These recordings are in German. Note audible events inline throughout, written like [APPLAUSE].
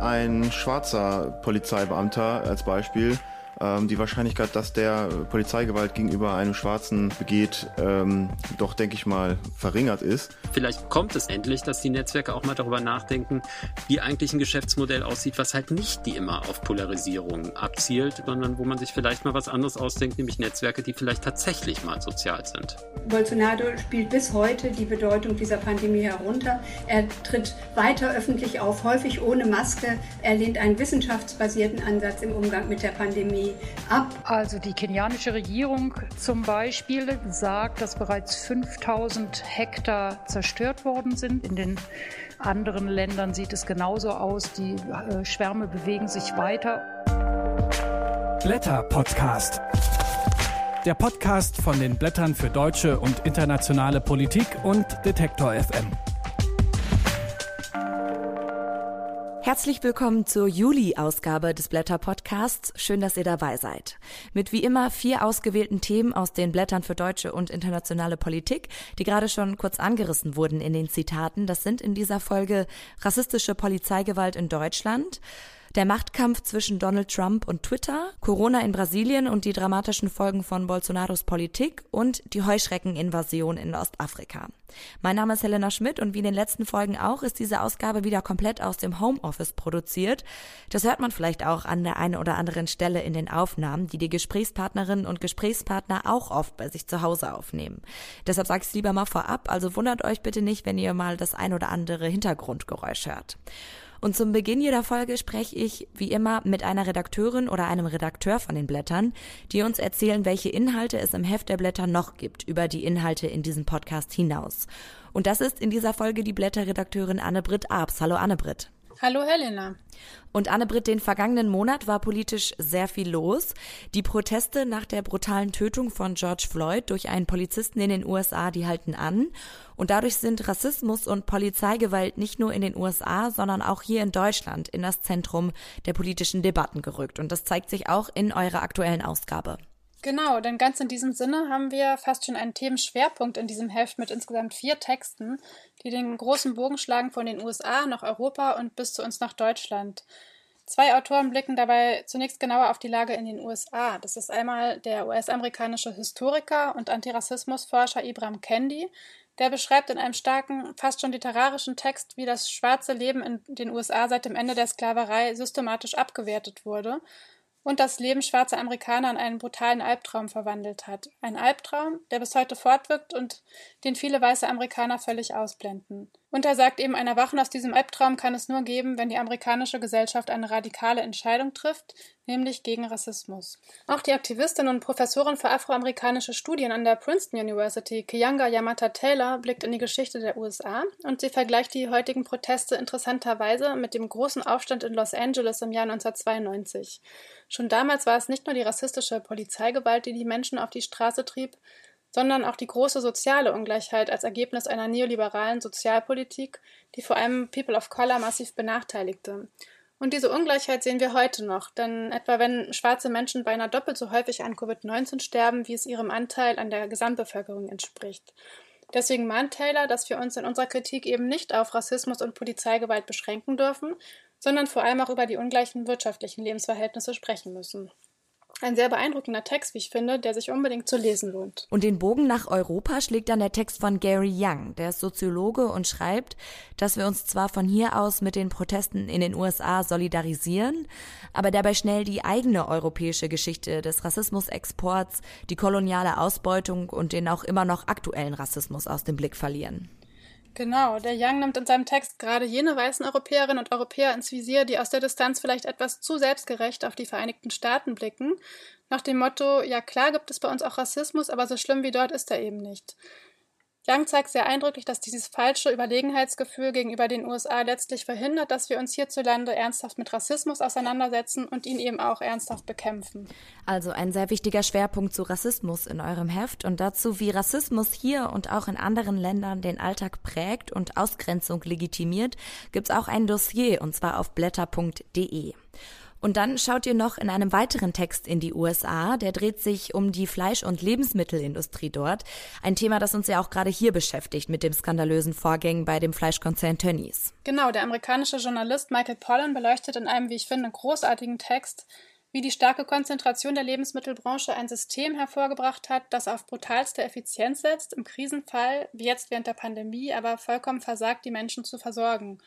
ein schwarzer Polizeibeamter als Beispiel ähm, die Wahrscheinlichkeit, dass der Polizeigewalt gegenüber einem Schwarzen begeht, ähm, doch, denke ich mal, verringert ist. Vielleicht kommt es endlich, dass die Netzwerke auch mal darüber nachdenken, wie eigentlich ein Geschäftsmodell aussieht, was halt nicht die immer auf Polarisierung abzielt, sondern wo man sich vielleicht mal was anderes ausdenkt, nämlich Netzwerke, die vielleicht tatsächlich mal sozial sind. Bolsonaro spielt bis heute die Bedeutung dieser Pandemie herunter. Er tritt weiter öffentlich auf, häufig ohne Maske. Er lehnt einen wissenschaftsbasierten Ansatz im Umgang mit der Pandemie ab. Also die kenianische Regierung zum Beispiel sagt, dass bereits 5000 Hektar zerstört worden sind. In den anderen Ländern sieht es genauso aus. Die äh, Schwärme bewegen sich weiter. Blätter Podcast. Der Podcast von den Blättern für deutsche und internationale Politik und Detektor FM. Herzlich willkommen zur Juli-Ausgabe des Blätter Podcasts. Schön, dass ihr dabei seid. Mit wie immer vier ausgewählten Themen aus den Blättern für deutsche und internationale Politik, die gerade schon kurz angerissen wurden in den Zitaten. Das sind in dieser Folge rassistische Polizeigewalt in Deutschland, der Machtkampf zwischen Donald Trump und Twitter, Corona in Brasilien und die dramatischen Folgen von Bolsonaros Politik und die Heuschreckeninvasion in Ostafrika. Mein Name ist Helena Schmidt und wie in den letzten Folgen auch ist diese Ausgabe wieder komplett aus dem Homeoffice produziert. Das hört man vielleicht auch an der einen oder anderen Stelle in den Aufnahmen, die die Gesprächspartnerinnen und Gesprächspartner auch oft bei sich zu Hause aufnehmen. Deshalb sage ich es lieber mal vorab, also wundert euch bitte nicht, wenn ihr mal das ein oder andere Hintergrundgeräusch hört. Und zum Beginn jeder Folge spreche ich wie immer mit einer Redakteurin oder einem Redakteur von den Blättern, die uns erzählen, welche Inhalte es im Heft der Blätter noch gibt über die Inhalte in diesem Podcast hinaus. Und das ist in dieser Folge die Blätterredakteurin Anne-Britt Abs. Hallo Anne-Britt. Hallo Helena. Und Anne-Britt, den vergangenen Monat war politisch sehr viel los. Die Proteste nach der brutalen Tötung von George Floyd durch einen Polizisten in den USA, die halten an. Und dadurch sind Rassismus und Polizeigewalt nicht nur in den USA, sondern auch hier in Deutschland in das Zentrum der politischen Debatten gerückt. Und das zeigt sich auch in eurer aktuellen Ausgabe. Genau, denn ganz in diesem Sinne haben wir fast schon einen Themenschwerpunkt in diesem Heft mit insgesamt vier Texten, die den großen Bogen schlagen von den USA nach Europa und bis zu uns nach Deutschland. Zwei Autoren blicken dabei zunächst genauer auf die Lage in den USA. Das ist einmal der US-amerikanische Historiker und Antirassismusforscher Ibram Kendi. Der beschreibt in einem starken, fast schon literarischen Text, wie das schwarze Leben in den USA seit dem Ende der Sklaverei systematisch abgewertet wurde und das Leben schwarzer Amerikaner in einen brutalen Albtraum verwandelt hat. Ein Albtraum, der bis heute fortwirkt und den viele weiße Amerikaner völlig ausblenden. Und er sagt eben, ein Erwachen aus diesem Albtraum kann es nur geben, wenn die amerikanische Gesellschaft eine radikale Entscheidung trifft, nämlich gegen Rassismus. Auch die Aktivistin und Professorin für afroamerikanische Studien an der Princeton University, Kiyanga Yamata Taylor, blickt in die Geschichte der USA und sie vergleicht die heutigen Proteste interessanterweise mit dem großen Aufstand in Los Angeles im Jahr 1992. Schon damals war es nicht nur die rassistische Polizeigewalt, die die Menschen auf die Straße trieb, sondern auch die große soziale Ungleichheit als Ergebnis einer neoliberalen Sozialpolitik, die vor allem People of Color massiv benachteiligte. Und diese Ungleichheit sehen wir heute noch, denn etwa wenn schwarze Menschen beinahe doppelt so häufig an Covid-19 sterben, wie es ihrem Anteil an der Gesamtbevölkerung entspricht. Deswegen mahnt Taylor, dass wir uns in unserer Kritik eben nicht auf Rassismus und Polizeigewalt beschränken dürfen, sondern vor allem auch über die ungleichen wirtschaftlichen Lebensverhältnisse sprechen müssen. Ein sehr beeindruckender Text, wie ich finde, der sich unbedingt zu lesen lohnt. Und den Bogen nach Europa schlägt dann der Text von Gary Young. Der ist Soziologe und schreibt, dass wir uns zwar von hier aus mit den Protesten in den USA solidarisieren, aber dabei schnell die eigene europäische Geschichte des Rassismusexports, die koloniale Ausbeutung und den auch immer noch aktuellen Rassismus aus dem Blick verlieren. Genau, der Young nimmt in seinem Text gerade jene weißen Europäerinnen und Europäer ins Visier, die aus der Distanz vielleicht etwas zu selbstgerecht auf die Vereinigten Staaten blicken, nach dem Motto, ja klar gibt es bei uns auch Rassismus, aber so schlimm wie dort ist er eben nicht. Young zeigt sehr eindrücklich, dass dieses falsche Überlegenheitsgefühl gegenüber den USA letztlich verhindert, dass wir uns hierzulande ernsthaft mit Rassismus auseinandersetzen und ihn eben auch ernsthaft bekämpfen. Also ein sehr wichtiger Schwerpunkt zu Rassismus in eurem Heft und dazu, wie Rassismus hier und auch in anderen Ländern den Alltag prägt und Ausgrenzung legitimiert, gibt's auch ein Dossier und zwar auf blätter.de. Und dann schaut ihr noch in einem weiteren Text in die USA. Der dreht sich um die Fleisch- und Lebensmittelindustrie dort. Ein Thema, das uns ja auch gerade hier beschäftigt mit dem skandalösen Vorgängen bei dem Fleischkonzern Tönnies. Genau, der amerikanische Journalist Michael Pollan beleuchtet in einem, wie ich finde, großartigen Text, wie die starke Konzentration der Lebensmittelbranche ein System hervorgebracht hat, das auf brutalste Effizienz setzt, im Krisenfall, wie jetzt während der Pandemie, aber vollkommen versagt, die Menschen zu versorgen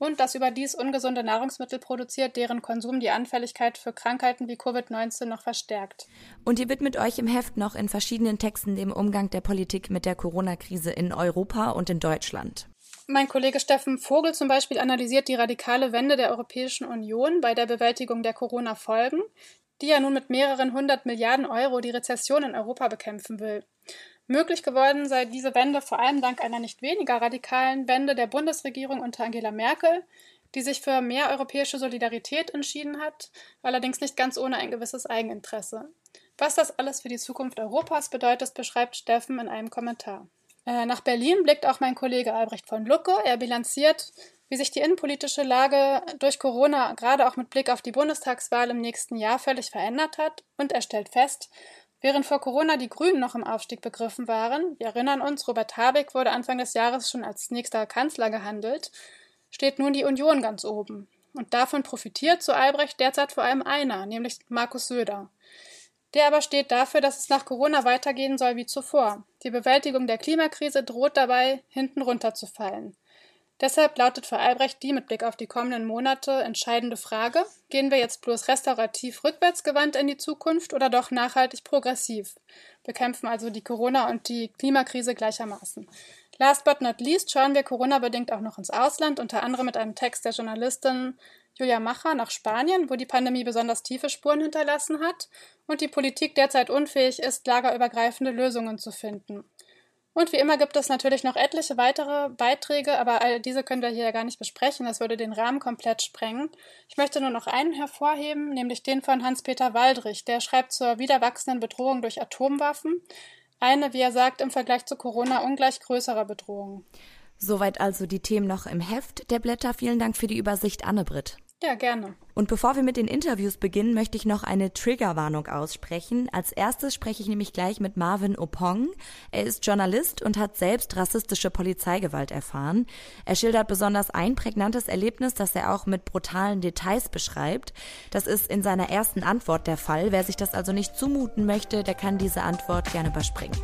und das überdies ungesunde Nahrungsmittel produziert, deren Konsum die Anfälligkeit für Krankheiten wie Covid-19 noch verstärkt. Und ihr widmet euch im Heft noch in verschiedenen Texten dem Umgang der Politik mit der Corona-Krise in Europa und in Deutschland. Mein Kollege Steffen Vogel zum Beispiel analysiert die radikale Wende der Europäischen Union bei der Bewältigung der Corona-Folgen, die ja nun mit mehreren hundert Milliarden Euro die Rezession in Europa bekämpfen will. Möglich geworden sei diese Wende vor allem dank einer nicht weniger radikalen Wende der Bundesregierung unter Angela Merkel, die sich für mehr europäische Solidarität entschieden hat, allerdings nicht ganz ohne ein gewisses Eigeninteresse. Was das alles für die Zukunft Europas bedeutet, beschreibt Steffen in einem Kommentar. Äh, nach Berlin blickt auch mein Kollege Albrecht von Lucke. Er bilanziert, wie sich die innenpolitische Lage durch Corona gerade auch mit Blick auf die Bundestagswahl im nächsten Jahr völlig verändert hat und er stellt fest, Während vor Corona die Grünen noch im Aufstieg begriffen waren, wir erinnern uns, Robert Habeck wurde Anfang des Jahres schon als nächster Kanzler gehandelt, steht nun die Union ganz oben. Und davon profitiert, so Albrecht, derzeit vor allem einer, nämlich Markus Söder. Der aber steht dafür, dass es nach Corona weitergehen soll wie zuvor. Die Bewältigung der Klimakrise droht dabei, hinten runterzufallen. Deshalb lautet für Albrecht die mit Blick auf die kommenden Monate entscheidende Frage, gehen wir jetzt bloß restaurativ rückwärtsgewandt in die Zukunft oder doch nachhaltig progressiv? Bekämpfen also die Corona- und die Klimakrise gleichermaßen. Last but not least schauen wir Corona-bedingt auch noch ins Ausland, unter anderem mit einem Text der Journalistin Julia Macher nach Spanien, wo die Pandemie besonders tiefe Spuren hinterlassen hat und die Politik derzeit unfähig ist, lagerübergreifende Lösungen zu finden. Und wie immer gibt es natürlich noch etliche weitere Beiträge, aber all diese können wir hier gar nicht besprechen. Das würde den Rahmen komplett sprengen. Ich möchte nur noch einen hervorheben, nämlich den von Hans-Peter Waldrich. Der schreibt zur wieder wachsenden Bedrohung durch Atomwaffen. Eine, wie er sagt, im Vergleich zu Corona ungleich größerer Bedrohung. Soweit also die Themen noch im Heft der Blätter. Vielen Dank für die Übersicht, Anne-Britt. Ja, gerne. Und bevor wir mit den Interviews beginnen, möchte ich noch eine Triggerwarnung aussprechen. Als erstes spreche ich nämlich gleich mit Marvin Opong. Er ist Journalist und hat selbst rassistische Polizeigewalt erfahren. Er schildert besonders ein prägnantes Erlebnis, das er auch mit brutalen Details beschreibt. Das ist in seiner ersten Antwort der Fall. Wer sich das also nicht zumuten möchte, der kann diese Antwort gerne überspringen.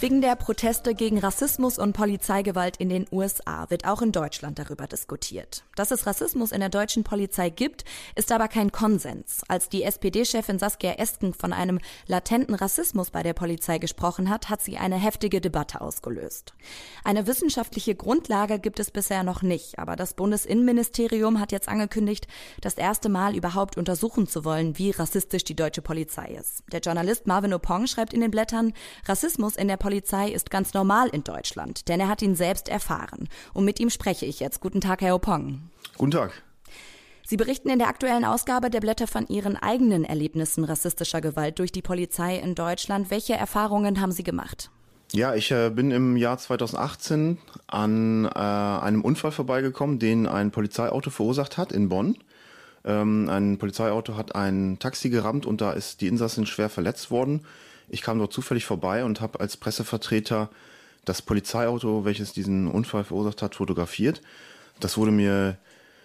Wegen der Proteste gegen Rassismus und Polizeigewalt in den USA wird auch in Deutschland darüber diskutiert. Dass es Rassismus in der deutschen Polizei gibt, ist aber kein Konsens. Als die SPD-Chefin Saskia Esken von einem latenten Rassismus bei der Polizei gesprochen hat, hat sie eine heftige Debatte ausgelöst. Eine wissenschaftliche Grundlage gibt es bisher noch nicht, aber das Bundesinnenministerium hat jetzt angekündigt, das erste Mal überhaupt untersuchen zu wollen, wie rassistisch die deutsche Polizei ist. Der Journalist Marvin Opong schreibt in den Blättern, Rassismus in der Polizei Polizei ist ganz normal in Deutschland, denn er hat ihn selbst erfahren. Und mit ihm spreche ich jetzt. Guten Tag, Herr Opong. Guten Tag. Sie berichten in der aktuellen Ausgabe der Blätter von Ihren eigenen Erlebnissen rassistischer Gewalt durch die Polizei in Deutschland. Welche Erfahrungen haben Sie gemacht? Ja, ich äh, bin im Jahr 2018 an äh, einem Unfall vorbeigekommen, den ein Polizeiauto verursacht hat in Bonn. Ähm, ein Polizeiauto hat ein Taxi gerammt und da ist die Insassin schwer verletzt worden. Ich kam dort zufällig vorbei und habe als Pressevertreter das Polizeiauto, welches diesen Unfall verursacht hat, fotografiert. Das wurde mir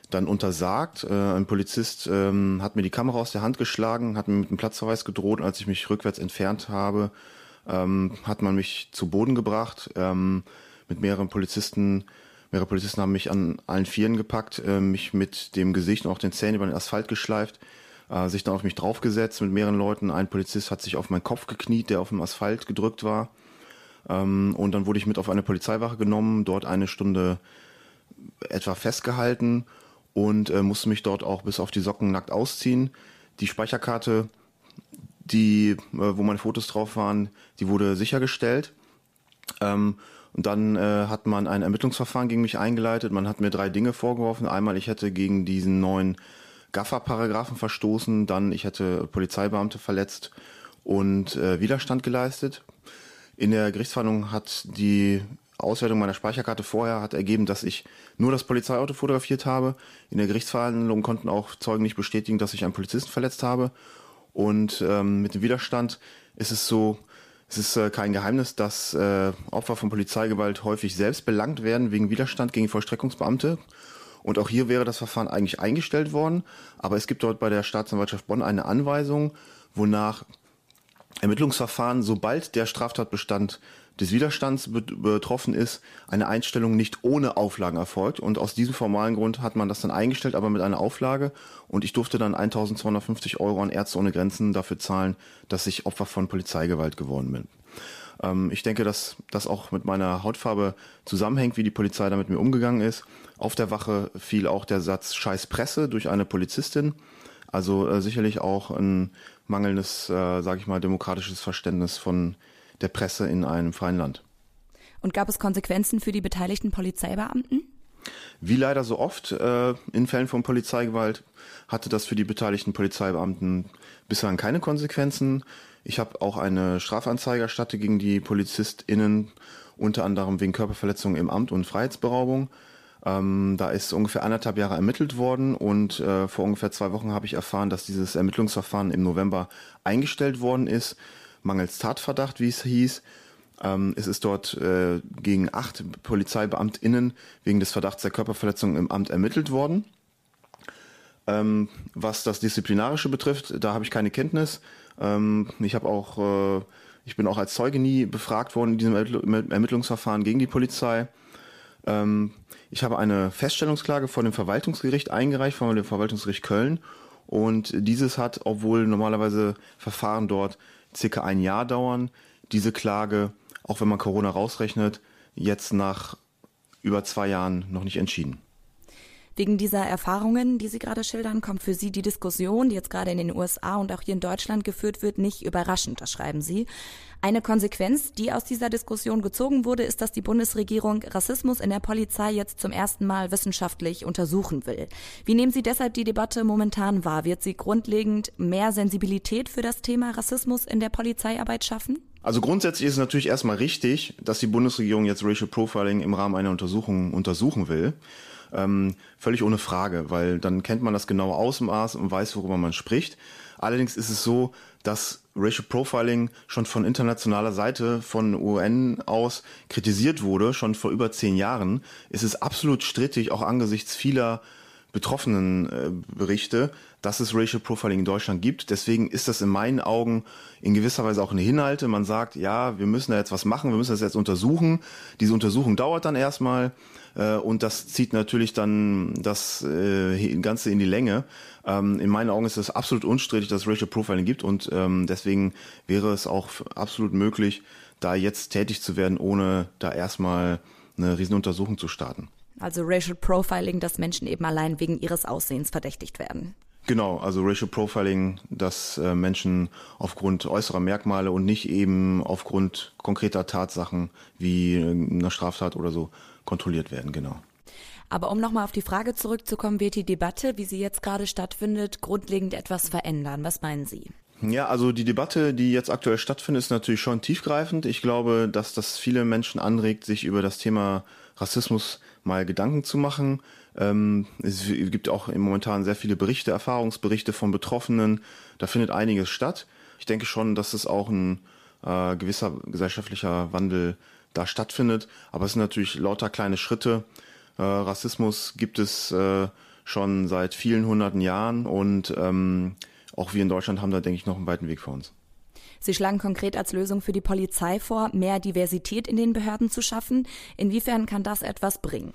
dann untersagt. Äh, ein Polizist ähm, hat mir die Kamera aus der Hand geschlagen, hat mir mit einem Platzverweis gedroht. Als ich mich rückwärts entfernt habe, ähm, hat man mich zu Boden gebracht. Ähm, mit mehreren Polizisten, mehrere Polizisten haben mich an allen Vieren gepackt, äh, mich mit dem Gesicht und auch den Zähnen über den Asphalt geschleift äh, sich dann auf mich draufgesetzt mit mehreren Leuten. Ein Polizist hat sich auf meinen Kopf gekniet, der auf dem Asphalt gedrückt war. Ähm, und dann wurde ich mit auf eine Polizeiwache genommen, dort eine Stunde etwa festgehalten und äh, musste mich dort auch bis auf die Socken nackt ausziehen. Die Speicherkarte, die, äh, wo meine Fotos drauf waren, die wurde sichergestellt. Ähm, und dann äh, hat man ein Ermittlungsverfahren gegen mich eingeleitet. Man hat mir drei Dinge vorgeworfen. Einmal, ich hätte gegen diesen neuen Gaffer-Paragraphen verstoßen, dann ich hätte Polizeibeamte verletzt und äh, Widerstand geleistet. In der Gerichtsverhandlung hat die Auswertung meiner Speicherkarte vorher hat ergeben, dass ich nur das Polizeiauto fotografiert habe. In der Gerichtsverhandlung konnten auch Zeugen nicht bestätigen, dass ich einen Polizisten verletzt habe. Und ähm, mit dem Widerstand ist es so, es ist äh, kein Geheimnis, dass äh, Opfer von Polizeigewalt häufig selbst belangt werden wegen Widerstand gegen Vollstreckungsbeamte. Und auch hier wäre das Verfahren eigentlich eingestellt worden. Aber es gibt dort bei der Staatsanwaltschaft Bonn eine Anweisung, wonach Ermittlungsverfahren, sobald der Straftatbestand des Widerstands betroffen ist, eine Einstellung nicht ohne Auflagen erfolgt. Und aus diesem formalen Grund hat man das dann eingestellt, aber mit einer Auflage. Und ich durfte dann 1250 Euro an Ärzte ohne Grenzen dafür zahlen, dass ich Opfer von Polizeigewalt geworden bin. Ähm, ich denke, dass das auch mit meiner Hautfarbe zusammenhängt, wie die Polizei da mit mir umgegangen ist. Auf der Wache fiel auch der Satz Scheiß Presse durch eine Polizistin. Also äh, sicherlich auch ein mangelndes, äh, sage ich mal, demokratisches Verständnis von der Presse in einem freien Land. Und gab es Konsequenzen für die beteiligten Polizeibeamten? Wie leider so oft äh, in Fällen von Polizeigewalt hatte das für die beteiligten Polizeibeamten bislang keine Konsequenzen. Ich habe auch eine Strafanzeige erstattet gegen die PolizistInnen, unter anderem wegen Körperverletzung im Amt und Freiheitsberaubung. Ähm, da ist ungefähr anderthalb Jahre ermittelt worden und äh, vor ungefähr zwei Wochen habe ich erfahren, dass dieses Ermittlungsverfahren im November eingestellt worden ist mangels Tatverdacht, wie es hieß. Ähm, es ist dort äh, gegen acht PolizeibeamtInnen wegen des Verdachts der Körperverletzung im Amt ermittelt worden. Ähm, was das Disziplinarische betrifft, da habe ich keine Kenntnis. Ähm, ich habe auch, äh, ich bin auch als Zeuge nie befragt worden in diesem Ermittlungsverfahren gegen die Polizei. Ähm, ich habe eine Feststellungsklage vor dem Verwaltungsgericht eingereicht, vor dem Verwaltungsgericht Köln. Und dieses hat, obwohl normalerweise Verfahren dort circa ein Jahr dauern, diese Klage, auch wenn man Corona rausrechnet, jetzt nach über zwei Jahren noch nicht entschieden. Wegen dieser Erfahrungen, die Sie gerade schildern, kommt für Sie die Diskussion, die jetzt gerade in den USA und auch hier in Deutschland geführt wird, nicht überraschend, das schreiben Sie. Eine Konsequenz, die aus dieser Diskussion gezogen wurde, ist, dass die Bundesregierung Rassismus in der Polizei jetzt zum ersten Mal wissenschaftlich untersuchen will. Wie nehmen Sie deshalb die Debatte momentan wahr? Wird sie grundlegend mehr Sensibilität für das Thema Rassismus in der Polizeiarbeit schaffen? Also grundsätzlich ist es natürlich erstmal richtig, dass die Bundesregierung jetzt Racial Profiling im Rahmen einer Untersuchung untersuchen will. Ähm, völlig ohne Frage, weil dann kennt man das genaue Ausmaß und weiß, worüber man spricht. Allerdings ist es so, dass Racial Profiling schon von internationaler Seite von UN aus kritisiert wurde, schon vor über zehn Jahren. Es ist absolut strittig, auch angesichts vieler betroffenen äh, Berichte, dass es Racial Profiling in Deutschland gibt. Deswegen ist das in meinen Augen in gewisser Weise auch eine Hinhalte. Man sagt, ja, wir müssen da jetzt was machen, wir müssen das jetzt untersuchen. Diese Untersuchung dauert dann erstmal äh, und das zieht natürlich dann das äh, Ganze in die Länge. Ähm, in meinen Augen ist es absolut unstrittig, dass es Racial Profiling gibt und ähm, deswegen wäre es auch absolut möglich, da jetzt tätig zu werden, ohne da erstmal eine Riesenuntersuchung zu starten. Also Racial Profiling, dass Menschen eben allein wegen ihres Aussehens verdächtigt werden. Genau, also Racial Profiling, dass äh, Menschen aufgrund äußerer Merkmale und nicht eben aufgrund konkreter Tatsachen wie äh, einer Straftat oder so kontrolliert werden, genau. Aber um nochmal auf die Frage zurückzukommen, wird die Debatte, wie sie jetzt gerade stattfindet, grundlegend etwas verändern? Was meinen Sie? Ja, also die Debatte, die jetzt aktuell stattfindet, ist natürlich schon tiefgreifend. Ich glaube, dass das viele Menschen anregt, sich über das Thema Rassismus mal Gedanken zu machen. Ähm, es gibt auch momentan sehr viele Berichte, Erfahrungsberichte von Betroffenen. Da findet einiges statt. Ich denke schon, dass es auch ein äh, gewisser gesellschaftlicher Wandel da stattfindet. Aber es sind natürlich lauter kleine Schritte. Äh, Rassismus gibt es äh, schon seit vielen hunderten Jahren und ähm, auch wir in Deutschland haben da, denke ich, noch einen weiten Weg vor uns. Sie schlagen konkret als Lösung für die Polizei vor, mehr Diversität in den Behörden zu schaffen. Inwiefern kann das etwas bringen?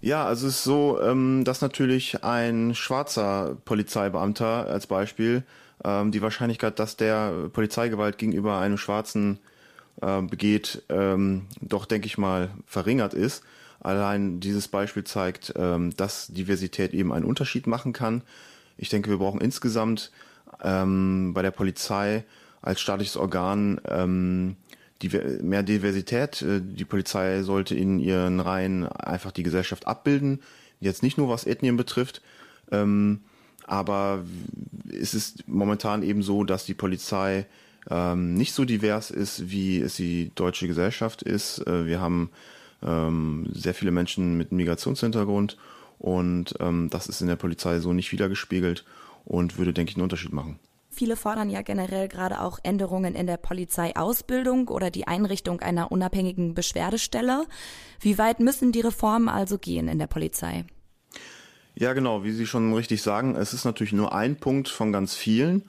Ja, also es ist so, ähm, dass natürlich ein schwarzer Polizeibeamter als Beispiel ähm, die Wahrscheinlichkeit, dass der Polizeigewalt gegenüber einem Schwarzen äh, begeht, ähm, doch, denke ich mal, verringert ist. Allein dieses Beispiel zeigt, ähm, dass Diversität eben einen Unterschied machen kann. Ich denke, wir brauchen insgesamt ähm, bei der Polizei als staatliches Organ ähm, mehr Diversität. Äh, die Polizei sollte in ihren Reihen einfach die Gesellschaft abbilden. Jetzt nicht nur was Ethnien betrifft, ähm, aber es ist momentan eben so, dass die Polizei ähm, nicht so divers ist, wie es die deutsche Gesellschaft ist. Äh, wir haben ähm, sehr viele Menschen mit Migrationshintergrund und ähm, das ist in der Polizei so nicht wiedergespiegelt und würde, denke ich, einen Unterschied machen. Viele fordern ja generell gerade auch Änderungen in der Polizeiausbildung oder die Einrichtung einer unabhängigen Beschwerdestelle. Wie weit müssen die Reformen also gehen in der Polizei? Ja, genau, wie Sie schon richtig sagen, es ist natürlich nur ein Punkt von ganz vielen.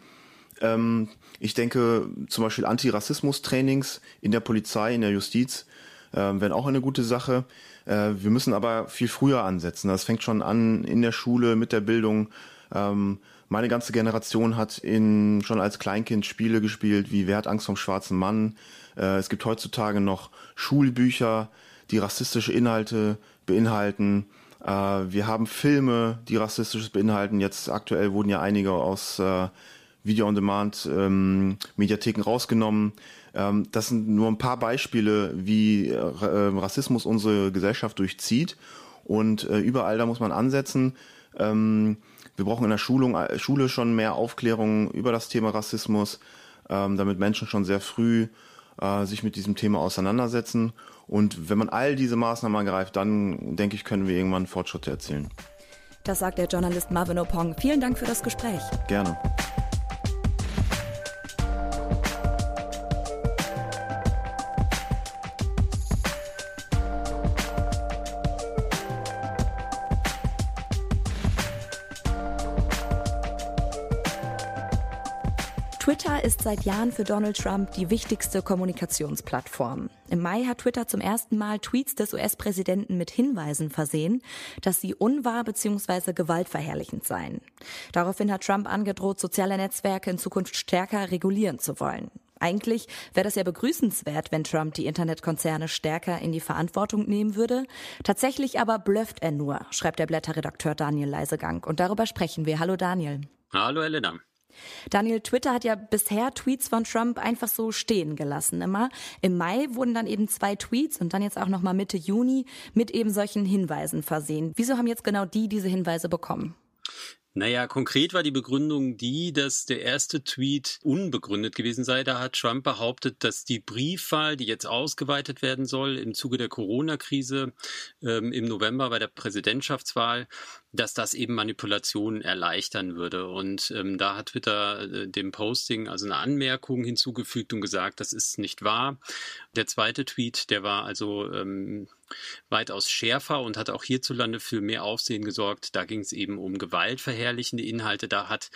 Ähm, ich denke, zum Beispiel Antirassismus-Trainings in der Polizei, in der Justiz äh, wären auch eine gute Sache. Äh, wir müssen aber viel früher ansetzen. Das fängt schon an in der Schule mit der Bildung. Ähm, meine ganze Generation hat in, schon als Kleinkind Spiele gespielt wie Wer hat Angst vom schwarzen Mann. Äh, es gibt heutzutage noch Schulbücher, die rassistische Inhalte beinhalten. Äh, wir haben Filme, die rassistisches beinhalten. Jetzt aktuell wurden ja einige aus äh, Video on Demand ähm, Mediatheken rausgenommen. Ähm, das sind nur ein paar Beispiele, wie äh, Rassismus unsere Gesellschaft durchzieht. Und äh, überall da muss man ansetzen. Ähm, wir brauchen in der Schulung, äh, Schule schon mehr Aufklärung über das Thema Rassismus, ähm, damit Menschen schon sehr früh äh, sich mit diesem Thema auseinandersetzen. Und wenn man all diese Maßnahmen ergreift, dann denke ich, können wir irgendwann Fortschritte erzielen. Das sagt der Journalist Marvin Opong. Vielen Dank für das Gespräch. Gerne. Twitter ist seit Jahren für Donald Trump die wichtigste Kommunikationsplattform. Im Mai hat Twitter zum ersten Mal Tweets des US-Präsidenten mit Hinweisen versehen, dass sie unwahr bzw. gewaltverherrlichend seien. Daraufhin hat Trump angedroht, soziale Netzwerke in Zukunft stärker regulieren zu wollen. Eigentlich wäre das ja begrüßenswert, wenn Trump die Internetkonzerne stärker in die Verantwortung nehmen würde. Tatsächlich aber blöfft er nur, schreibt der Blätterredakteur Daniel Leisegang. Und darüber sprechen wir. Hallo Daniel. Hallo Elena. Daniel, Twitter hat ja bisher Tweets von Trump einfach so stehen gelassen immer. Im Mai wurden dann eben zwei Tweets und dann jetzt auch nochmal Mitte Juni mit eben solchen Hinweisen versehen. Wieso haben jetzt genau die diese Hinweise bekommen? Naja, konkret war die Begründung die, dass der erste Tweet unbegründet gewesen sei. Da hat Trump behauptet, dass die Briefwahl, die jetzt ausgeweitet werden soll im Zuge der Corona-Krise ähm, im November bei der Präsidentschaftswahl, dass das eben Manipulationen erleichtern würde. Und ähm, da hat Twitter äh, dem Posting also eine Anmerkung hinzugefügt und gesagt, das ist nicht wahr. Der zweite Tweet, der war also ähm, weitaus schärfer und hat auch hierzulande für mehr Aufsehen gesorgt. Da ging es eben um gewaltverherrlichende Inhalte. Da hat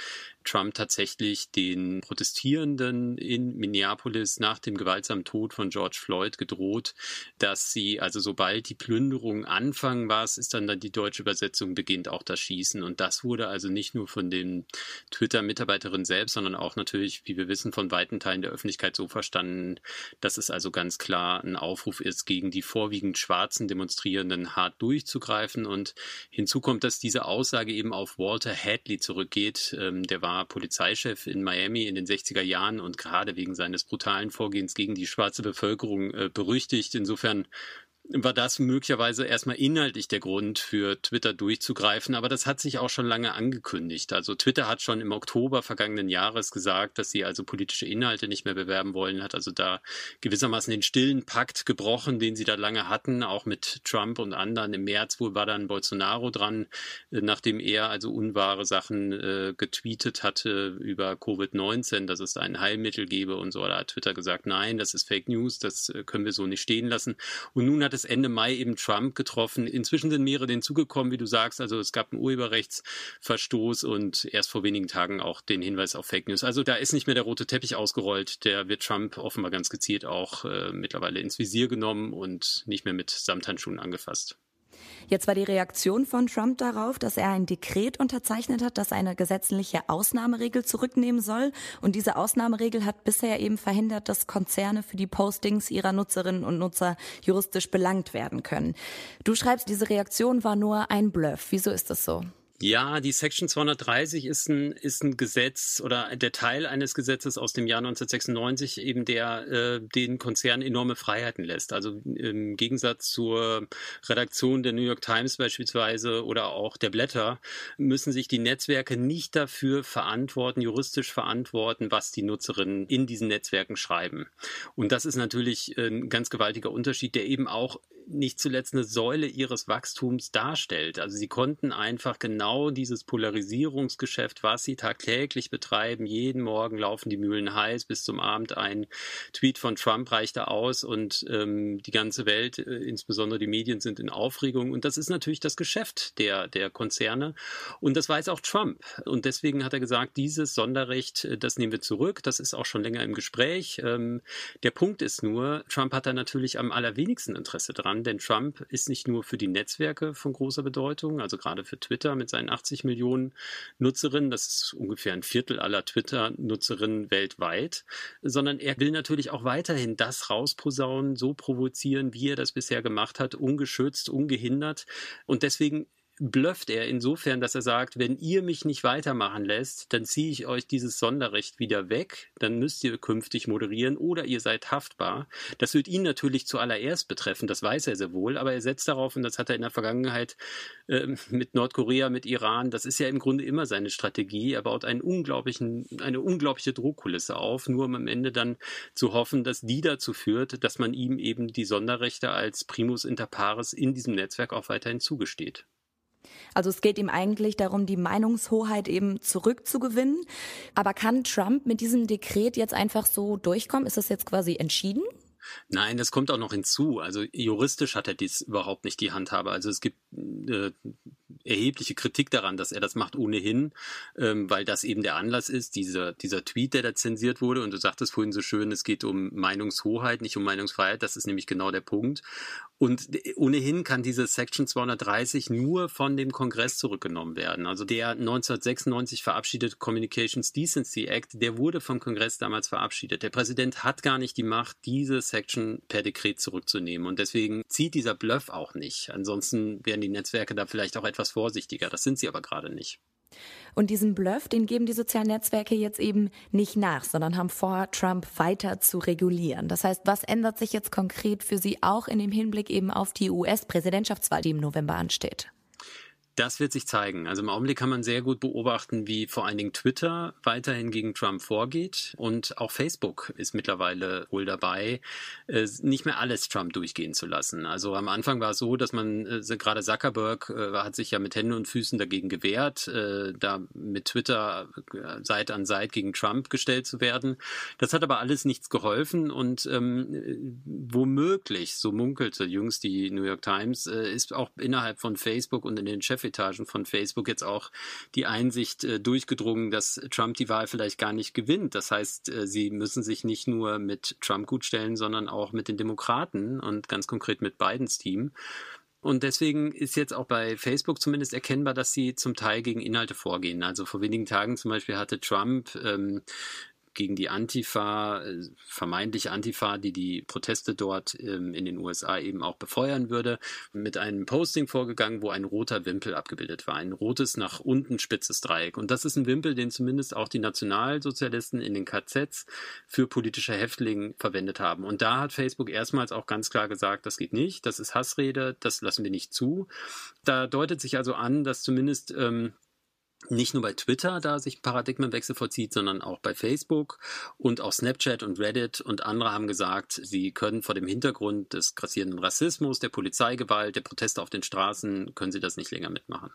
Trump tatsächlich den Protestierenden in Minneapolis nach dem gewaltsamen Tod von George Floyd gedroht, dass sie, also sobald die Plünderungen anfangen, was ist dann, dann die deutsche Übersetzung, beginnt auch das Schießen. Und das wurde also nicht nur von den Twitter-Mitarbeiterinnen selbst, sondern auch natürlich, wie wir wissen, von weiten Teilen der Öffentlichkeit so verstanden, dass es also ganz klar ein Aufruf ist, gegen die vorwiegend schwarzen Demonstrierenden hart durchzugreifen. Und hinzu kommt, dass diese Aussage eben auf Walter Hadley zurückgeht. Ähm, der war Polizeichef in Miami in den 60er Jahren und gerade wegen seines brutalen Vorgehens gegen die schwarze Bevölkerung äh, berüchtigt. Insofern war das möglicherweise erstmal inhaltlich der Grund für Twitter durchzugreifen, aber das hat sich auch schon lange angekündigt. Also Twitter hat schon im Oktober vergangenen Jahres gesagt, dass sie also politische Inhalte nicht mehr bewerben wollen, hat also da gewissermaßen den stillen Pakt gebrochen, den sie da lange hatten, auch mit Trump und anderen. Im März wohl war dann Bolsonaro dran, äh, nachdem er also unwahre Sachen äh, getweetet hatte über Covid-19, dass es da ein Heilmittel gebe und so. Da hat Twitter gesagt, nein, das ist Fake News, das äh, können wir so nicht stehen lassen. Und nun hat es Ende Mai eben Trump getroffen. Inzwischen sind mehrere hinzugekommen, wie du sagst. Also es gab einen Urheberrechtsverstoß und erst vor wenigen Tagen auch den Hinweis auf Fake News. Also da ist nicht mehr der rote Teppich ausgerollt. Der wird Trump offenbar ganz gezielt auch äh, mittlerweile ins Visier genommen und nicht mehr mit Samthandschuhen angefasst. Jetzt war die Reaktion von Trump darauf, dass er ein Dekret unterzeichnet hat, das eine gesetzliche Ausnahmeregel zurücknehmen soll. Und diese Ausnahmeregel hat bisher eben verhindert, dass Konzerne für die Postings ihrer Nutzerinnen und Nutzer juristisch belangt werden können. Du schreibst, diese Reaktion war nur ein Bluff. Wieso ist das so? Ja, die Section 230 ist ein, ist ein Gesetz oder der Teil eines Gesetzes aus dem Jahr 1996, eben der äh, den Konzernen enorme Freiheiten lässt. Also im Gegensatz zur Redaktion der New York Times beispielsweise oder auch der Blätter müssen sich die Netzwerke nicht dafür verantworten, juristisch verantworten, was die Nutzerinnen in diesen Netzwerken schreiben. Und das ist natürlich ein ganz gewaltiger Unterschied, der eben auch nicht zuletzt eine Säule ihres Wachstums darstellt. Also sie konnten einfach genau dieses Polarisierungsgeschäft, was sie tagtäglich betreiben, jeden Morgen laufen die Mühlen heiß, bis zum Abend ein Tweet von Trump reicht da aus und ähm, die ganze Welt, äh, insbesondere die Medien, sind in Aufregung. Und das ist natürlich das Geschäft der, der Konzerne. Und das weiß auch Trump. Und deswegen hat er gesagt, dieses Sonderrecht, äh, das nehmen wir zurück. Das ist auch schon länger im Gespräch. Ähm, der Punkt ist nur, Trump hat da natürlich am allerwenigsten Interesse dran an, denn Trump ist nicht nur für die Netzwerke von großer Bedeutung, also gerade für Twitter mit seinen 80 Millionen Nutzerinnen, das ist ungefähr ein Viertel aller Twitter-Nutzerinnen weltweit, sondern er will natürlich auch weiterhin das rausposaunen, so provozieren, wie er das bisher gemacht hat, ungeschützt, ungehindert. Und deswegen blufft er insofern, dass er sagt, wenn ihr mich nicht weitermachen lässt, dann ziehe ich euch dieses Sonderrecht wieder weg, dann müsst ihr künftig moderieren oder ihr seid haftbar. Das wird ihn natürlich zuallererst betreffen, das weiß er sehr wohl, aber er setzt darauf, und das hat er in der Vergangenheit äh, mit Nordkorea, mit Iran, das ist ja im Grunde immer seine Strategie, er baut einen unglaublichen, eine unglaubliche Drohkulisse auf, nur um am Ende dann zu hoffen, dass die dazu führt, dass man ihm eben die Sonderrechte als Primus inter pares in diesem Netzwerk auch weiterhin zugesteht. Also es geht ihm eigentlich darum, die Meinungshoheit eben zurückzugewinnen. Aber kann Trump mit diesem Dekret jetzt einfach so durchkommen? Ist das jetzt quasi entschieden? Nein, das kommt auch noch hinzu. Also juristisch hat er dies überhaupt nicht die Handhabe. Also es gibt äh, erhebliche Kritik daran, dass er das macht ohnehin, ähm, weil das eben der Anlass ist, dieser, dieser Tweet, der da zensiert wurde. Und du sagtest vorhin so schön, es geht um Meinungshoheit, nicht um Meinungsfreiheit. Das ist nämlich genau der Punkt. Und ohnehin kann diese Section 230 nur von dem Kongress zurückgenommen werden. Also der 1996 verabschiedete Communications Decency Act, der wurde vom Kongress damals verabschiedet. Der Präsident hat gar nicht die Macht, diese Section per Dekret zurückzunehmen. Und deswegen zieht dieser Bluff auch nicht. Ansonsten wären die Netzwerke da vielleicht auch etwas vorsichtiger. Das sind sie aber gerade nicht. Und diesen Bluff, den geben die sozialen Netzwerke jetzt eben nicht nach, sondern haben vor, Trump weiter zu regulieren. Das heißt, was ändert sich jetzt konkret für Sie auch in dem Hinblick eben auf die US-Präsidentschaftswahl, die im November ansteht? Das wird sich zeigen. Also im Augenblick kann man sehr gut beobachten, wie vor allen Dingen Twitter weiterhin gegen Trump vorgeht. Und auch Facebook ist mittlerweile wohl dabei, äh, nicht mehr alles Trump durchgehen zu lassen. Also am Anfang war es so, dass man, äh, gerade Zuckerberg äh, hat sich ja mit Händen und Füßen dagegen gewehrt, da mit Twitter Seite an Seite gegen Trump gestellt zu werden. Das hat aber alles nichts geholfen und ähm, womöglich, so munkelte jüngst die New York Times, ist auch innerhalb von Facebook und in den Chef Chefetagen von Facebook jetzt auch die Einsicht äh, durchgedrungen, dass Trump die Wahl vielleicht gar nicht gewinnt. Das heißt, äh, sie müssen sich nicht nur mit Trump gutstellen, sondern auch mit den Demokraten und ganz konkret mit Bidens Team. Und deswegen ist jetzt auch bei Facebook zumindest erkennbar, dass sie zum Teil gegen Inhalte vorgehen. Also vor wenigen Tagen zum Beispiel hatte Trump ähm, gegen die Antifa, äh, vermeintliche Antifa, die die Proteste dort ähm, in den USA eben auch befeuern würde, mit einem Posting vorgegangen, wo ein roter Wimpel abgebildet war. Ein rotes nach unten spitzes Dreieck. Und das ist ein Wimpel, den zumindest auch die Nationalsozialisten in den KZs für politische Häftlinge verwendet haben. Und da hat Facebook erstmals auch ganz klar gesagt, das geht nicht, das ist Hassrede, das lassen wir nicht zu. Da deutet sich also an, dass zumindest ähm, nicht nur bei Twitter da sich ein Paradigmenwechsel vollzieht, sondern auch bei Facebook und auch Snapchat und Reddit und andere haben gesagt, sie können vor dem Hintergrund des grassierenden Rassismus, der Polizeigewalt, der Proteste auf den Straßen, können sie das nicht länger mitmachen.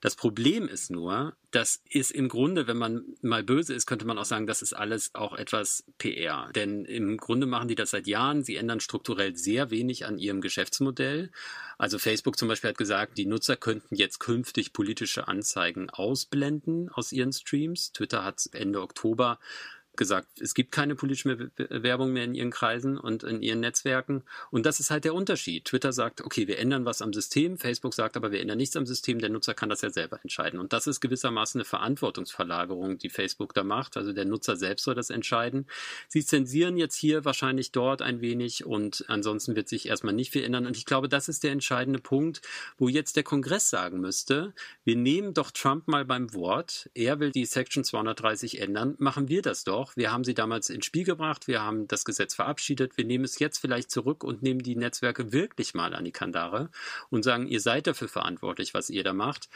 Das Problem ist nur, das ist im Grunde, wenn man mal böse ist, könnte man auch sagen, das ist alles auch etwas PR. Denn im Grunde machen die das seit Jahren. Sie ändern strukturell sehr wenig an ihrem Geschäftsmodell. Also Facebook zum Beispiel hat gesagt, die Nutzer könnten jetzt künftig politische Anzeigen ausblenden aus ihren Streams. Twitter hat Ende Oktober gesagt, es gibt keine politische Werbung mehr in ihren Kreisen und in ihren Netzwerken. Und das ist halt der Unterschied. Twitter sagt, okay, wir ändern was am System. Facebook sagt aber, wir ändern nichts am System. Der Nutzer kann das ja selber entscheiden. Und das ist gewissermaßen eine Verantwortungsverlagerung, die Facebook da macht. Also der Nutzer selbst soll das entscheiden. Sie zensieren jetzt hier wahrscheinlich dort ein wenig und ansonsten wird sich erstmal nicht viel ändern. Und ich glaube, das ist der entscheidende Punkt, wo jetzt der Kongress sagen müsste, wir nehmen doch Trump mal beim Wort. Er will die Section 230 ändern. Machen wir das doch. Wir haben sie damals ins Spiel gebracht. Wir haben das Gesetz verabschiedet. Wir nehmen es jetzt vielleicht zurück und nehmen die Netzwerke wirklich mal an die Kandare und sagen, ihr seid dafür verantwortlich, was ihr da macht.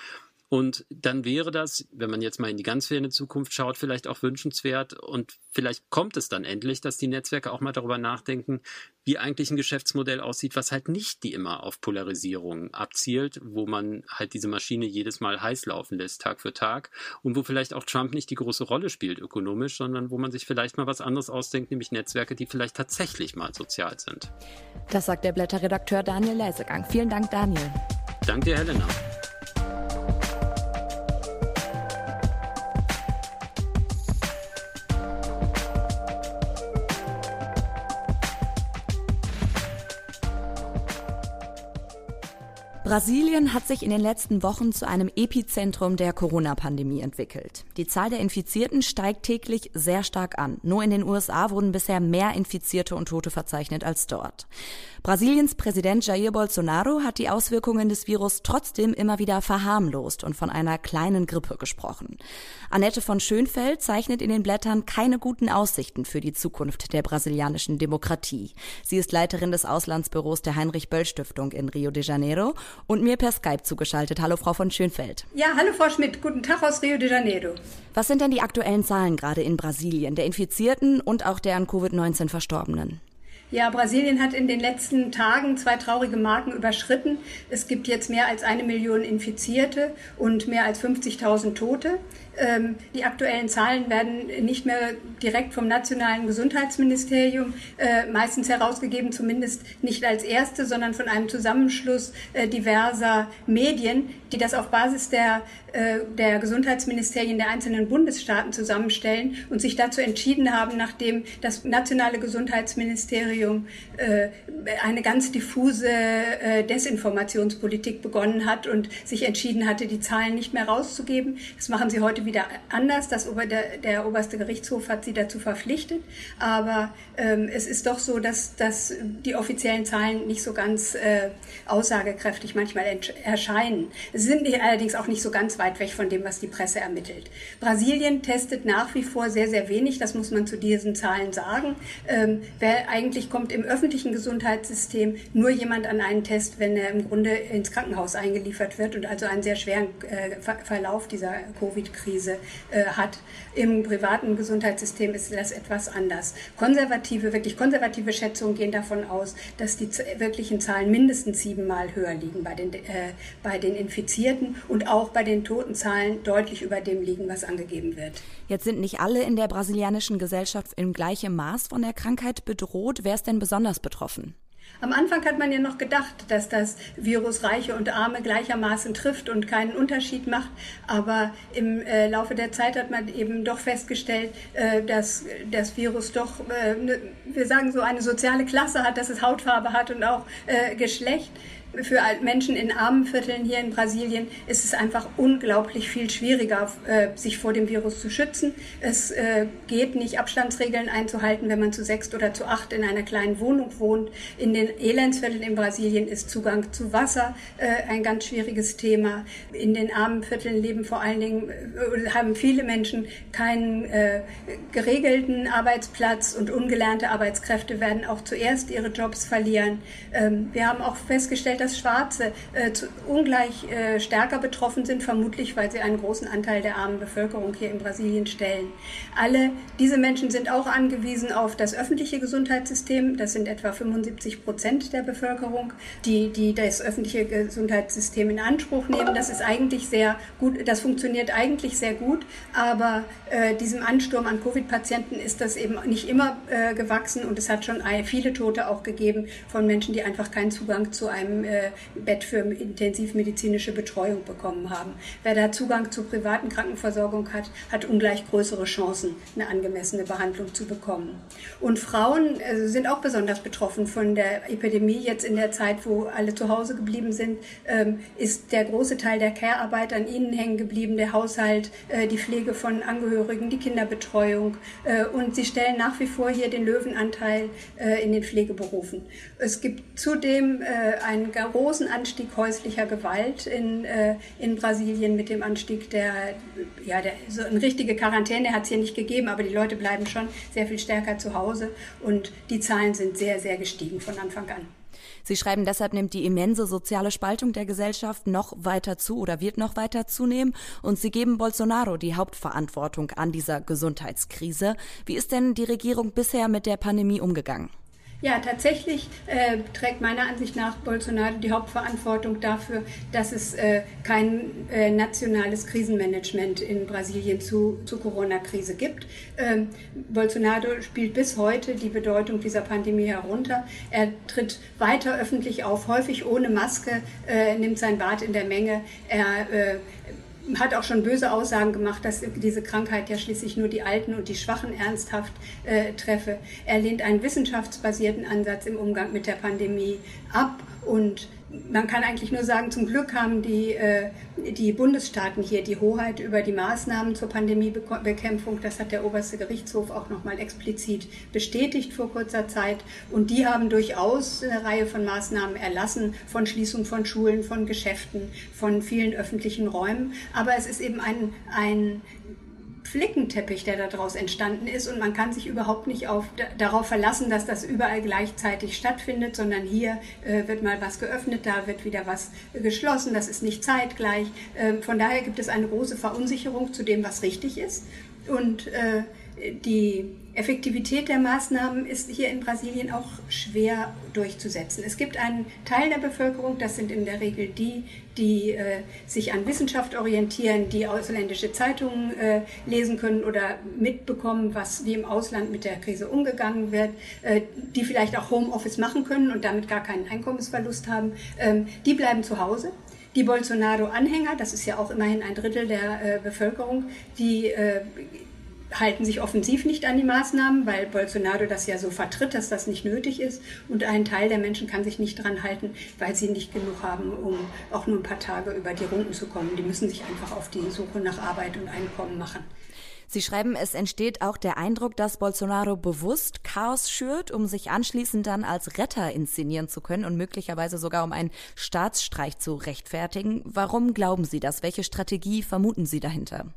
Und dann wäre das, wenn man jetzt mal in die ganz ferne Zukunft schaut, vielleicht auch wünschenswert. Und vielleicht kommt es dann endlich, dass die Netzwerke auch mal darüber nachdenken, wie eigentlich ein Geschäftsmodell aussieht, was halt nicht die immer auf Polarisierung abzielt, wo man halt diese Maschine jedes Mal heiß laufen lässt, Tag für Tag. Und wo vielleicht auch Trump nicht die große Rolle spielt ökonomisch, sondern wo man sich vielleicht mal was anderes ausdenkt, nämlich Netzwerke, die vielleicht tatsächlich mal sozial sind. Das sagt der Blätterredakteur Daniel Leisegang. Vielen Dank, Daniel. Danke dir, Helena. Brasilien hat sich in den letzten Wochen zu einem Epizentrum der Corona-Pandemie entwickelt. Die Zahl der Infizierten steigt täglich sehr stark an. Nur in den USA wurden bisher mehr Infizierte und Tote verzeichnet als dort. Brasiliens Präsident Jair Bolsonaro hat die Auswirkungen des Virus trotzdem immer wieder verharmlost und von einer kleinen Grippe gesprochen. Annette von Schönfeld zeichnet in den Blättern keine guten Aussichten für die Zukunft der brasilianischen Demokratie. Sie ist Leiterin des Auslandsbüros der Heinrich Böll Stiftung in Rio de Janeiro und mir per Skype zugeschaltet. Hallo Frau von Schönfeld. Ja, hallo Frau Schmidt. Guten Tag aus Rio de Janeiro. Was sind denn die aktuellen Zahlen gerade in Brasilien, der Infizierten und auch der an Covid-19 Verstorbenen? Ja, Brasilien hat in den letzten Tagen zwei traurige Marken überschritten. Es gibt jetzt mehr als eine Million Infizierte und mehr als 50.000 Tote. Ähm, die aktuellen Zahlen werden nicht mehr direkt vom nationalen Gesundheitsministerium äh, meistens herausgegeben, zumindest nicht als erste, sondern von einem Zusammenschluss äh, diverser Medien, die das auf Basis der, äh, der Gesundheitsministerien der einzelnen Bundesstaaten zusammenstellen und sich dazu entschieden haben, nachdem das nationale Gesundheitsministerium eine ganz diffuse Desinformationspolitik begonnen hat und sich entschieden hatte, die Zahlen nicht mehr rauszugeben. Das machen sie heute wieder anders. Das Ober, der, der oberste Gerichtshof hat sie dazu verpflichtet. Aber ähm, es ist doch so, dass, dass die offiziellen Zahlen nicht so ganz äh, aussagekräftig manchmal erscheinen. Sie sind allerdings auch nicht so ganz weit weg von dem, was die Presse ermittelt. Brasilien testet nach wie vor sehr, sehr wenig. Das muss man zu diesen Zahlen sagen. Ähm, wer eigentlich kommt im öffentlichen Gesundheitssystem nur jemand an einen Test, wenn er im Grunde ins Krankenhaus eingeliefert wird und also einen sehr schweren äh, Verlauf dieser Covid-Krise Krise äh, hat. Im privaten Gesundheitssystem ist das etwas anders. Konservative, wirklich konservative Schätzungen gehen davon aus, dass die wirklichen Zahlen mindestens siebenmal höher liegen bei den, äh, bei den Infizierten und auch bei den Totenzahlen deutlich über dem liegen, was angegeben wird. Jetzt sind nicht alle in der brasilianischen Gesellschaft im gleichen Maß von der Krankheit bedroht. Wer ist denn besonders betroffen? Am Anfang hat man ja noch gedacht, dass das Virus Reiche und Arme gleichermaßen trifft und keinen Unterschied macht. Aber im äh, Laufe der Zeit hat man eben doch festgestellt, äh, dass das Virus doch, äh, ne, wir sagen so, eine soziale Klasse hat, dass es Hautfarbe hat und auch äh, Geschlecht für Menschen in armen Vierteln hier in Brasilien ist es einfach unglaublich viel schwieriger, äh, sich vor dem Virus zu schützen. Es äh, geht nicht, Abstandsregeln einzuhalten, wenn man zu sechs oder zu acht in einer kleinen Wohnung wohnt. In den Elendsvierteln in Brasilien ist Zugang zu Wasser äh, ein ganz schwieriges Thema. In den armen Vierteln leben vor allen Dingen, haben viele Menschen keinen geregelten Arbeitsplatz und ungelernte Arbeitskräfte werden auch zuerst ihre Jobs verlieren. Ähm, wir haben auch festgestellt, dass Schwarze äh, zu, ungleich äh, stärker betroffen sind, vermutlich weil sie einen großen Anteil der armen Bevölkerung hier in Brasilien stellen. Alle diese Menschen sind auch angewiesen auf das öffentliche Gesundheitssystem. Das sind etwa 75 Prozent der Bevölkerung, die, die das öffentliche Gesundheitssystem in Anspruch nehmen. Das ist eigentlich sehr gut, das funktioniert eigentlich sehr gut, aber äh, diesem Ansturm an Covid-Patienten ist das eben nicht immer äh, gewachsen und es hat schon viele Tote auch gegeben von Menschen, die einfach keinen Zugang zu einem äh, Bett für intensivmedizinische Betreuung bekommen haben. Wer da Zugang zur privaten Krankenversorgung hat, hat ungleich größere Chancen, eine angemessene Behandlung zu bekommen. Und Frauen also sind auch besonders betroffen von der Epidemie. Jetzt in der Zeit, wo alle zu Hause geblieben sind, ähm, ist der große Teil der Care-Arbeit an ihnen hängen geblieben, der Haushalt, äh, die Pflege von Angehörigen, die Kinderbetreuung. Äh, und sie stellen nach wie vor hier den Löwenanteil äh, in den Pflegeberufen. Es gibt zudem einen großen Anstieg häuslicher Gewalt in, in Brasilien mit dem Anstieg der, ja, der, so eine richtige Quarantäne hat es hier nicht gegeben, aber die Leute bleiben schon sehr viel stärker zu Hause und die Zahlen sind sehr, sehr gestiegen von Anfang an. Sie schreiben, deshalb nimmt die immense soziale Spaltung der Gesellschaft noch weiter zu oder wird noch weiter zunehmen. Und Sie geben Bolsonaro die Hauptverantwortung an dieser Gesundheitskrise. Wie ist denn die Regierung bisher mit der Pandemie umgegangen? Ja, tatsächlich äh, trägt meiner Ansicht nach Bolsonaro die Hauptverantwortung dafür, dass es äh, kein äh, nationales Krisenmanagement in Brasilien zu, zur Corona-Krise gibt. Ähm, Bolsonaro spielt bis heute die Bedeutung dieser Pandemie herunter. Er tritt weiter öffentlich auf, häufig ohne Maske, äh, nimmt sein Bad in der Menge. Er äh, hat auch schon böse Aussagen gemacht, dass diese Krankheit ja schließlich nur die Alten und die Schwachen ernsthaft äh, treffe. Er lehnt einen wissenschaftsbasierten Ansatz im Umgang mit der Pandemie ab und man kann eigentlich nur sagen, zum Glück haben die, äh, die Bundesstaaten hier die Hoheit über die Maßnahmen zur Pandemiebekämpfung. Das hat der oberste Gerichtshof auch nochmal explizit bestätigt vor kurzer Zeit. Und die haben durchaus eine Reihe von Maßnahmen erlassen, von Schließung von Schulen, von Geschäften, von vielen öffentlichen Räumen. Aber es ist eben ein, ein Flickenteppich, der daraus entstanden ist. Und man kann sich überhaupt nicht auf, darauf verlassen, dass das überall gleichzeitig stattfindet, sondern hier äh, wird mal was geöffnet, da wird wieder was geschlossen. Das ist nicht zeitgleich. Ähm, von daher gibt es eine große Verunsicherung zu dem, was richtig ist. Und äh, die Effektivität der Maßnahmen ist hier in Brasilien auch schwer durchzusetzen. Es gibt einen Teil der Bevölkerung, das sind in der Regel die, die äh, sich an Wissenschaft orientieren, die ausländische Zeitungen äh, lesen können oder mitbekommen, was wie im Ausland mit der Krise umgegangen wird, äh, die vielleicht auch Homeoffice machen können und damit gar keinen Einkommensverlust haben. Ähm, die bleiben zu Hause. Die Bolsonaro-Anhänger, das ist ja auch immerhin ein Drittel der äh, Bevölkerung, die äh, halten sich offensiv nicht an die Maßnahmen, weil Bolsonaro das ja so vertritt, dass das nicht nötig ist. Und ein Teil der Menschen kann sich nicht dran halten, weil sie nicht genug haben, um auch nur ein paar Tage über die Runden zu kommen. Die müssen sich einfach auf die Suche nach Arbeit und Einkommen machen. Sie schreiben, es entsteht auch der Eindruck, dass Bolsonaro bewusst Chaos schürt, um sich anschließend dann als Retter inszenieren zu können und möglicherweise sogar um einen Staatsstreich zu rechtfertigen. Warum glauben Sie das? Welche Strategie vermuten Sie dahinter?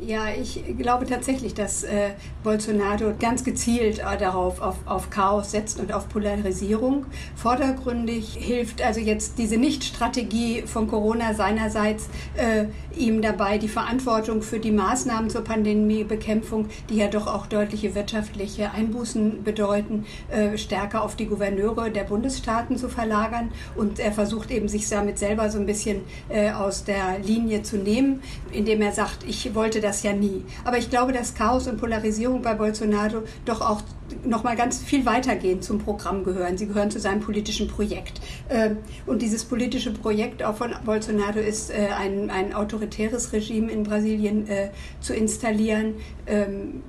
Ja, ich glaube tatsächlich, dass äh, Bolsonaro ganz gezielt äh, darauf auf, auf Chaos setzt und auf Polarisierung. Vordergründig hilft also jetzt diese Nicht-Strategie von Corona seinerseits äh, ihm dabei, die Verantwortung für die Maßnahmen zur Pandemiebekämpfung, die ja doch auch deutliche wirtschaftliche Einbußen bedeuten, äh, stärker auf die Gouverneure der Bundesstaaten zu verlagern. Und er versucht eben sich damit selber so ein bisschen äh, aus der Linie zu nehmen, indem er sagt, ich wollte ja nie. Aber ich glaube, dass Chaos und Polarisierung bei Bolsonaro doch auch noch mal ganz viel weitergehen zum Programm gehören. Sie gehören zu seinem politischen Projekt. Ähm, und dieses politische Projekt auch von Bolsonaro ist, äh, ein, ein autoritäres Regime in Brasilien äh, zu installieren ähm,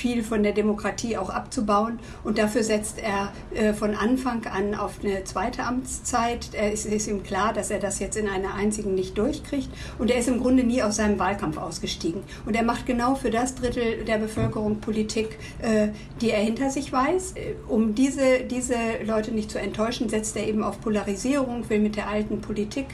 viel von der Demokratie auch abzubauen. Und dafür setzt er äh, von Anfang an auf eine zweite Amtszeit. Ist, ist, ihm klar, dass er das jetzt in einer einzigen nicht durchkriegt. Und er ist im Grunde nie aus seinem Wahlkampf ausgestiegen. Und er macht genau für das Drittel der Bevölkerung Politik, äh, die er hinter sich weiß. Äh, um diese, diese Leute nicht zu enttäuschen, setzt er eben auf Polarisierung, will mit der alten Politik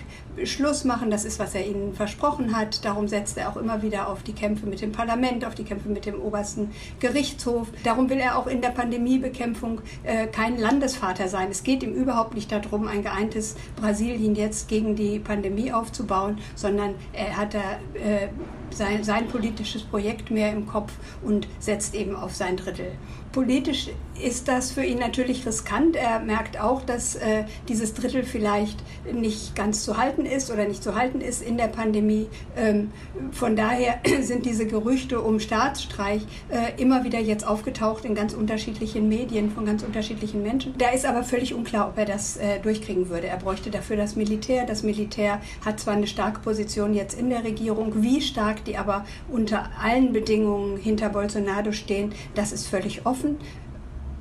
Schluss machen. Das ist, was er ihnen versprochen hat. Darum setzt er auch immer wieder auf die Kämpfe mit dem Parlament, auf die Kämpfe mit dem obersten Gerichtshof. Darum will er auch in der Pandemiebekämpfung äh, kein Landesvater sein. Es geht ihm überhaupt nicht darum, ein geeintes Brasilien jetzt gegen die Pandemie aufzubauen, sondern er hat da äh, sein, sein politisches Projekt mehr im Kopf und setzt eben auf sein Drittel. Politisch ist das für ihn natürlich riskant. Er merkt auch, dass äh, dieses Drittel vielleicht nicht ganz zu halten ist oder nicht zu halten ist in der Pandemie. Ähm, von daher [CLEARS THROAT] sind diese Gerüchte um Staatsstreich äh, immer wieder jetzt aufgetaucht in ganz unterschiedlichen Medien von ganz unterschiedlichen Menschen. Da ist aber völlig unklar, ob er das äh, durchkriegen würde. Er bräuchte dafür das Militär. Das Militär hat zwar eine starke Position jetzt in der Regierung, wie stark die aber unter allen Bedingungen hinter Bolsonaro stehen, das ist völlig offen.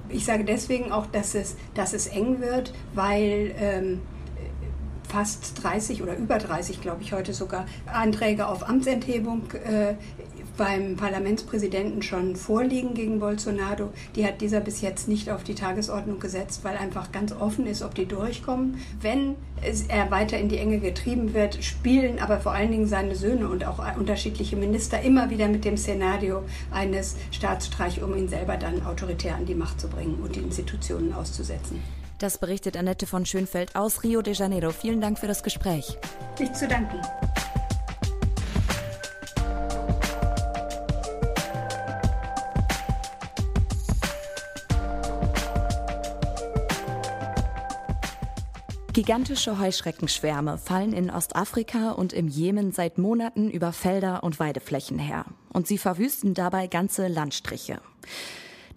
Ich sage deswegen auch, dass es, dass es eng wird, weil ähm, fast 30 oder über 30, glaube ich, heute sogar Anträge auf Amtsenthebung äh, beim Parlamentspräsidenten schon vorliegen gegen Bolsonaro. Die hat dieser bis jetzt nicht auf die Tagesordnung gesetzt, weil einfach ganz offen ist, ob die durchkommen. Wenn er weiter in die Enge getrieben wird, spielen aber vor allen Dingen seine Söhne und auch unterschiedliche Minister immer wieder mit dem Szenario eines Staatsstreich, um ihn selber dann autoritär an die Macht zu bringen und die Institutionen auszusetzen. Das berichtet Annette von Schönfeld aus Rio de Janeiro. Vielen Dank für das Gespräch. Nicht zu danken. Gigantische Heuschreckenschwärme fallen in Ostafrika und im Jemen seit Monaten über Felder und Weideflächen her. Und sie verwüsten dabei ganze Landstriche.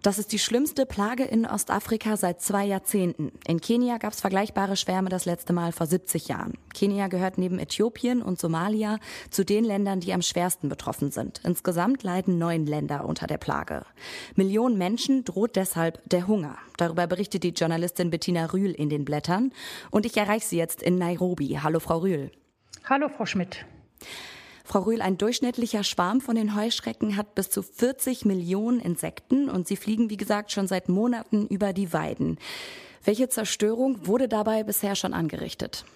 Das ist die schlimmste Plage in Ostafrika seit zwei Jahrzehnten. In Kenia gab es vergleichbare Schwärme das letzte Mal vor 70 Jahren. Kenia gehört neben Äthiopien und Somalia zu den Ländern, die am schwersten betroffen sind. Insgesamt leiden neun Länder unter der Plage. Millionen Menschen droht deshalb der Hunger. Darüber berichtet die Journalistin Bettina Rühl in den Blättern. Und ich erreiche sie jetzt in Nairobi. Hallo, Frau Rühl. Hallo, Frau Schmidt. Frau Rühl, ein durchschnittlicher Schwarm von den Heuschrecken hat bis zu 40 Millionen Insekten und sie fliegen, wie gesagt, schon seit Monaten über die Weiden. Welche Zerstörung wurde dabei bisher schon angerichtet?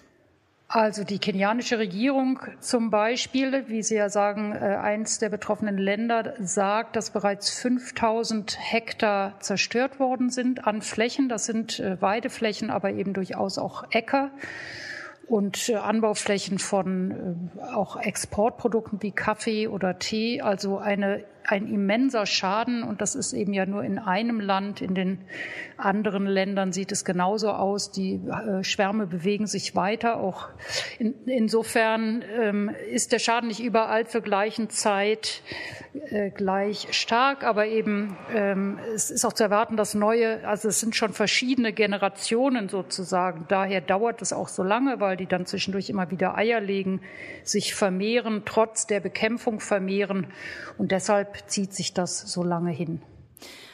Also die kenianische Regierung zum Beispiel, wie Sie ja sagen, äh, eins der betroffenen Länder sagt, dass bereits 5000 Hektar zerstört worden sind an Flächen. Das sind äh, Weideflächen, aber eben durchaus auch Äcker und äh, Anbauflächen von auch Exportprodukten wie Kaffee oder Tee, also eine ein immenser Schaden und das ist eben ja nur in einem Land. In den anderen Ländern sieht es genauso aus. Die äh, Schwärme bewegen sich weiter. Auch in, insofern ähm, ist der Schaden nicht überall zur gleichen Zeit äh, gleich stark, aber eben ähm, es ist auch zu erwarten, dass neue, also es sind schon verschiedene Generationen sozusagen. Daher dauert es auch so lange, weil die dann zwischendurch immer wieder Eier legen, sich vermehren, trotz der Bekämpfung vermehren und deshalb zieht sich das so lange hin.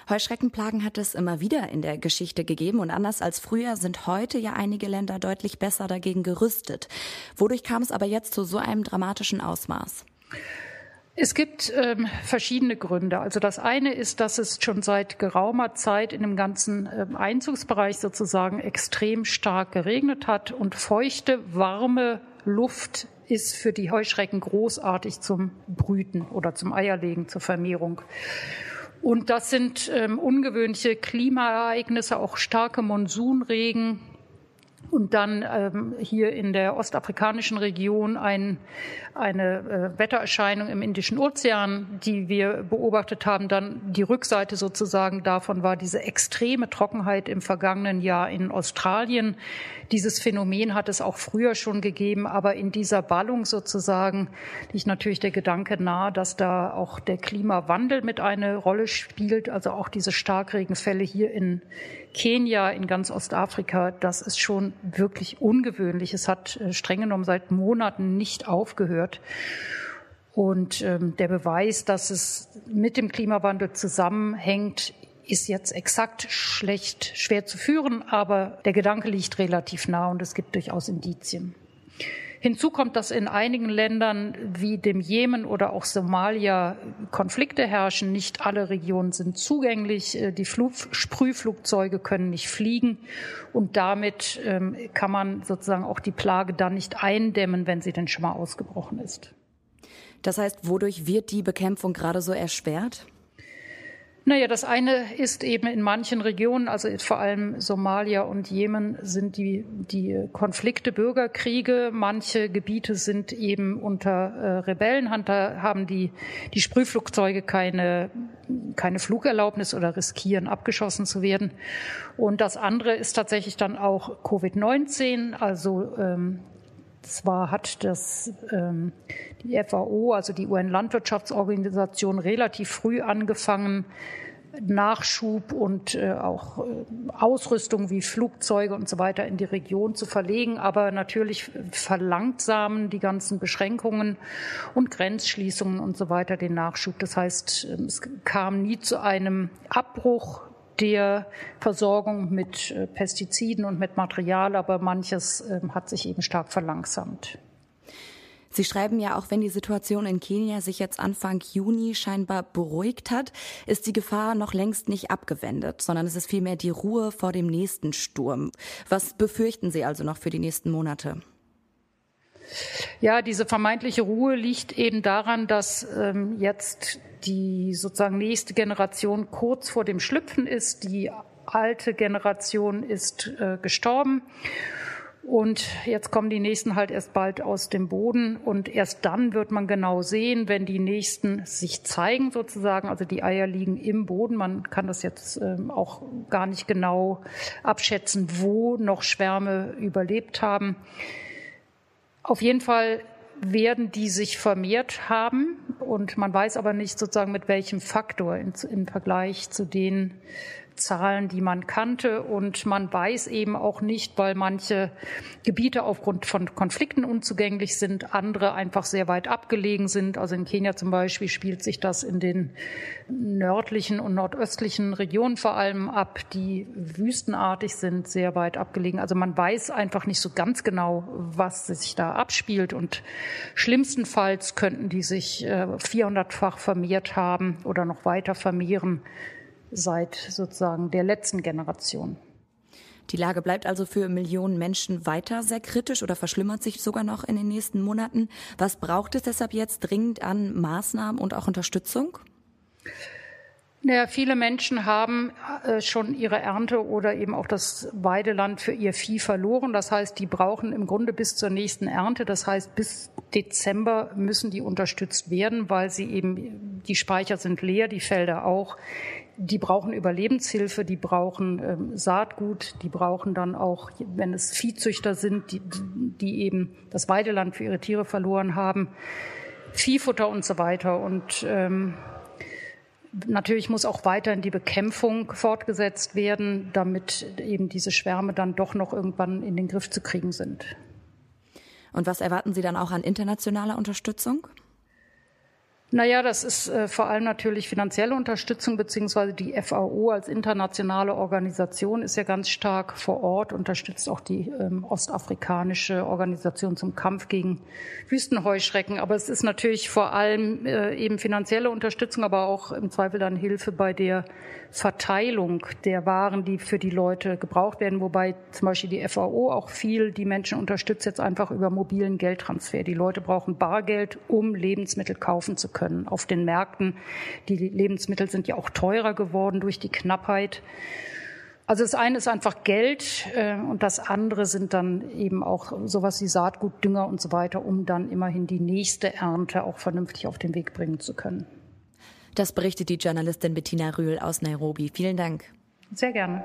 Heuschreckenplagen hat es immer wieder in der Geschichte gegeben und anders als früher sind heute ja einige Länder deutlich besser dagegen gerüstet. Wodurch kam es aber jetzt zu so einem dramatischen Ausmaß? Es gibt ähm, verschiedene Gründe. Also das eine ist, dass es schon seit geraumer Zeit in dem ganzen ähm, Einzugsbereich sozusagen extrem stark geregnet hat und feuchte, warme Luft ist für die Heuschrecken großartig zum Brüten oder zum Eierlegen, zur Vermehrung. Und das sind ähm, ungewöhnliche Klimaereignisse, auch starke Monsunregen, und dann ähm, hier in der ostafrikanischen Region ein, eine äh, Wettererscheinung im Indischen Ozean, die wir beobachtet haben. Dann die Rückseite sozusagen davon war diese extreme Trockenheit im vergangenen Jahr in Australien. Dieses Phänomen hat es auch früher schon gegeben, aber in dieser Ballung sozusagen liegt natürlich der Gedanke nahe, dass da auch der Klimawandel mit eine Rolle spielt, also auch diese Starkregenfälle hier in Kenia, in ganz Ostafrika, das ist schon wirklich ungewöhnlich. Es hat äh, streng genommen seit Monaten nicht aufgehört. Und ähm, der Beweis, dass es mit dem Klimawandel zusammenhängt, ist jetzt exakt schlecht, schwer zu führen, aber der Gedanke liegt relativ nah und es gibt durchaus Indizien. Hinzu kommt, dass in einigen Ländern wie dem Jemen oder auch Somalia Konflikte herrschen. Nicht alle Regionen sind zugänglich. Äh, die Flug Sprühflugzeuge können nicht fliegen. Und damit ähm, kann man sozusagen auch die Plage dann nicht eindämmen, wenn sie denn schon mal ausgebrochen ist. Das heißt, wodurch wird die Bekämpfung gerade so erschwert? Naja, das eine ist eben in manchen Regionen, also vor allem Somalia und Jemen, sind die, die Konflikte Bürgerkriege. Manche Gebiete sind eben unter äh, Rebellenhand. Da haben die, die Sprühflugzeuge keine, keine Flugerlaubnis oder riskieren, abgeschossen zu werden. Und das andere ist tatsächlich dann auch Covid-19, also ähm, zwar hat das ähm, die FAO, also die UN-Landwirtschaftsorganisation, relativ früh angefangen, Nachschub und äh, auch äh, Ausrüstung wie Flugzeuge und so weiter in die Region zu verlegen. Aber natürlich verlangsamen die ganzen Beschränkungen und Grenzschließungen und so weiter den Nachschub. Das heißt, ähm, es kam nie zu einem Abbruch der Versorgung mit äh, Pestiziden und mit Material, aber manches ähm, hat sich eben stark verlangsamt. Sie schreiben ja, auch wenn die Situation in Kenia sich jetzt Anfang Juni scheinbar beruhigt hat, ist die Gefahr noch längst nicht abgewendet, sondern es ist vielmehr die Ruhe vor dem nächsten Sturm. Was befürchten Sie also noch für die nächsten Monate? Ja, diese vermeintliche Ruhe liegt eben daran, dass ähm, jetzt die sozusagen nächste Generation kurz vor dem Schlüpfen ist. Die alte Generation ist äh, gestorben. Und jetzt kommen die nächsten halt erst bald aus dem Boden. Und erst dann wird man genau sehen, wenn die nächsten sich zeigen sozusagen. Also die Eier liegen im Boden. Man kann das jetzt ähm, auch gar nicht genau abschätzen, wo noch Schwärme überlebt haben. Auf jeden Fall werden die sich vermehrt haben und man weiß aber nicht sozusagen mit welchem Faktor im Vergleich zu den Zahlen, die man kannte. Und man weiß eben auch nicht, weil manche Gebiete aufgrund von Konflikten unzugänglich sind, andere einfach sehr weit abgelegen sind. Also in Kenia zum Beispiel spielt sich das in den nördlichen und nordöstlichen Regionen vor allem ab, die wüstenartig sind, sehr weit abgelegen. Also man weiß einfach nicht so ganz genau, was sich da abspielt. Und schlimmstenfalls könnten die sich 400-fach äh, vermehrt haben oder noch weiter vermehren seit sozusagen der letzten Generation. Die Lage bleibt also für Millionen Menschen weiter sehr kritisch oder verschlimmert sich sogar noch in den nächsten Monaten. Was braucht es deshalb jetzt dringend an Maßnahmen und auch Unterstützung? Naja, viele Menschen haben äh, schon ihre Ernte oder eben auch das Weideland für ihr Vieh verloren. Das heißt, die brauchen im Grunde bis zur nächsten Ernte. Das heißt, bis Dezember müssen die unterstützt werden, weil sie eben, die Speicher sind leer, die Felder auch die brauchen Überlebenshilfe, die brauchen ähm, Saatgut, die brauchen dann auch, wenn es Viehzüchter sind, die, die eben das Weideland für ihre Tiere verloren haben, Viehfutter und so weiter. Und ähm, natürlich muss auch weiterhin die Bekämpfung fortgesetzt werden, damit eben diese Schwärme dann doch noch irgendwann in den Griff zu kriegen sind. Und was erwarten Sie dann auch an internationaler Unterstützung? Naja, das ist äh, vor allem natürlich finanzielle Unterstützung, beziehungsweise die FAO als internationale Organisation ist ja ganz stark vor Ort, unterstützt auch die ähm, ostafrikanische Organisation zum Kampf gegen Wüstenheuschrecken. Aber es ist natürlich vor allem äh, eben finanzielle Unterstützung, aber auch im Zweifel dann Hilfe bei der Verteilung der Waren, die für die Leute gebraucht werden, wobei zum Beispiel die FAO auch viel die Menschen unterstützt jetzt einfach über mobilen Geldtransfer. Die Leute brauchen Bargeld, um Lebensmittel kaufen zu können auf den Märkten. Die Lebensmittel sind ja auch teurer geworden durch die Knappheit. Also das eine ist einfach Geld äh, und das andere sind dann eben auch sowas wie Saatgut, Dünger und so weiter, um dann immerhin die nächste Ernte auch vernünftig auf den Weg bringen zu können. Das berichtet die Journalistin Bettina Rühl aus Nairobi. Vielen Dank. Sehr gerne.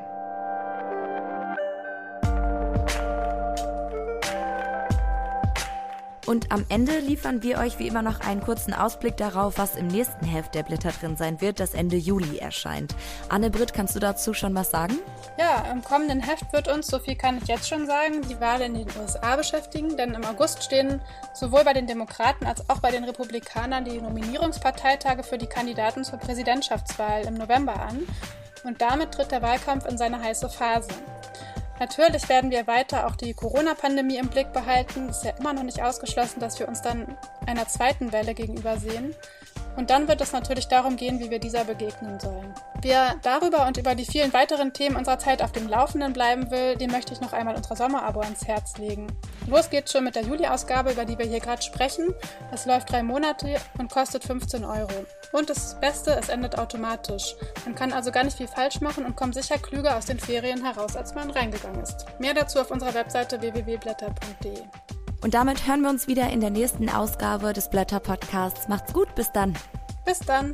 Und am Ende liefern wir euch wie immer noch einen kurzen Ausblick darauf, was im nächsten Heft der Blätter drin sein wird, das Ende Juli erscheint. Anne Britt, kannst du dazu schon was sagen? Ja, im kommenden Heft wird uns, so viel kann ich jetzt schon sagen, die Wahl in den USA beschäftigen, denn im August stehen sowohl bei den Demokraten als auch bei den Republikanern die Nominierungsparteitage für die Kandidaten zur Präsidentschaftswahl im November an. Und damit tritt der Wahlkampf in seine heiße Phase. Natürlich werden wir weiter auch die Corona-Pandemie im Blick behalten. Es ist ja immer noch nicht ausgeschlossen, dass wir uns dann einer zweiten Welle gegenüber sehen. Und dann wird es natürlich darum gehen, wie wir dieser begegnen sollen. Wer darüber und über die vielen weiteren Themen unserer Zeit auf dem Laufenden bleiben will, dem möchte ich noch einmal unser Sommerabo ans Herz legen. Los geht's schon mit der Juli-Ausgabe, über die wir hier gerade sprechen. Es läuft drei Monate und kostet 15 Euro. Und das Beste, es endet automatisch. Man kann also gar nicht viel falsch machen und kommt sicher klüger aus den Ferien heraus, als man reingegangen ist. Mehr dazu auf unserer Webseite www.blätter.de. Und damit hören wir uns wieder in der nächsten Ausgabe des Blätter Podcasts. Macht's gut, bis dann. Bis dann.